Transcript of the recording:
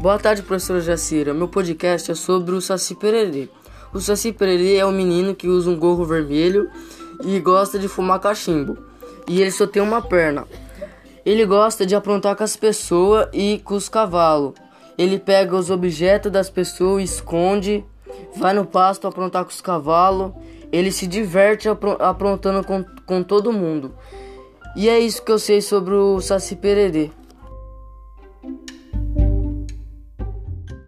Boa tarde, professora Jacira. Meu podcast é sobre o Saci Pererê. O Saci Pererê é um menino que usa um gorro vermelho e gosta de fumar cachimbo. E ele só tem uma perna. Ele gosta de aprontar com as pessoas e com os cavalos. Ele pega os objetos das pessoas, esconde, vai no pasto aprontar com os cavalos. Ele se diverte aprontando com, com todo mundo. E é isso que eu sei sobre o Saci Pererê.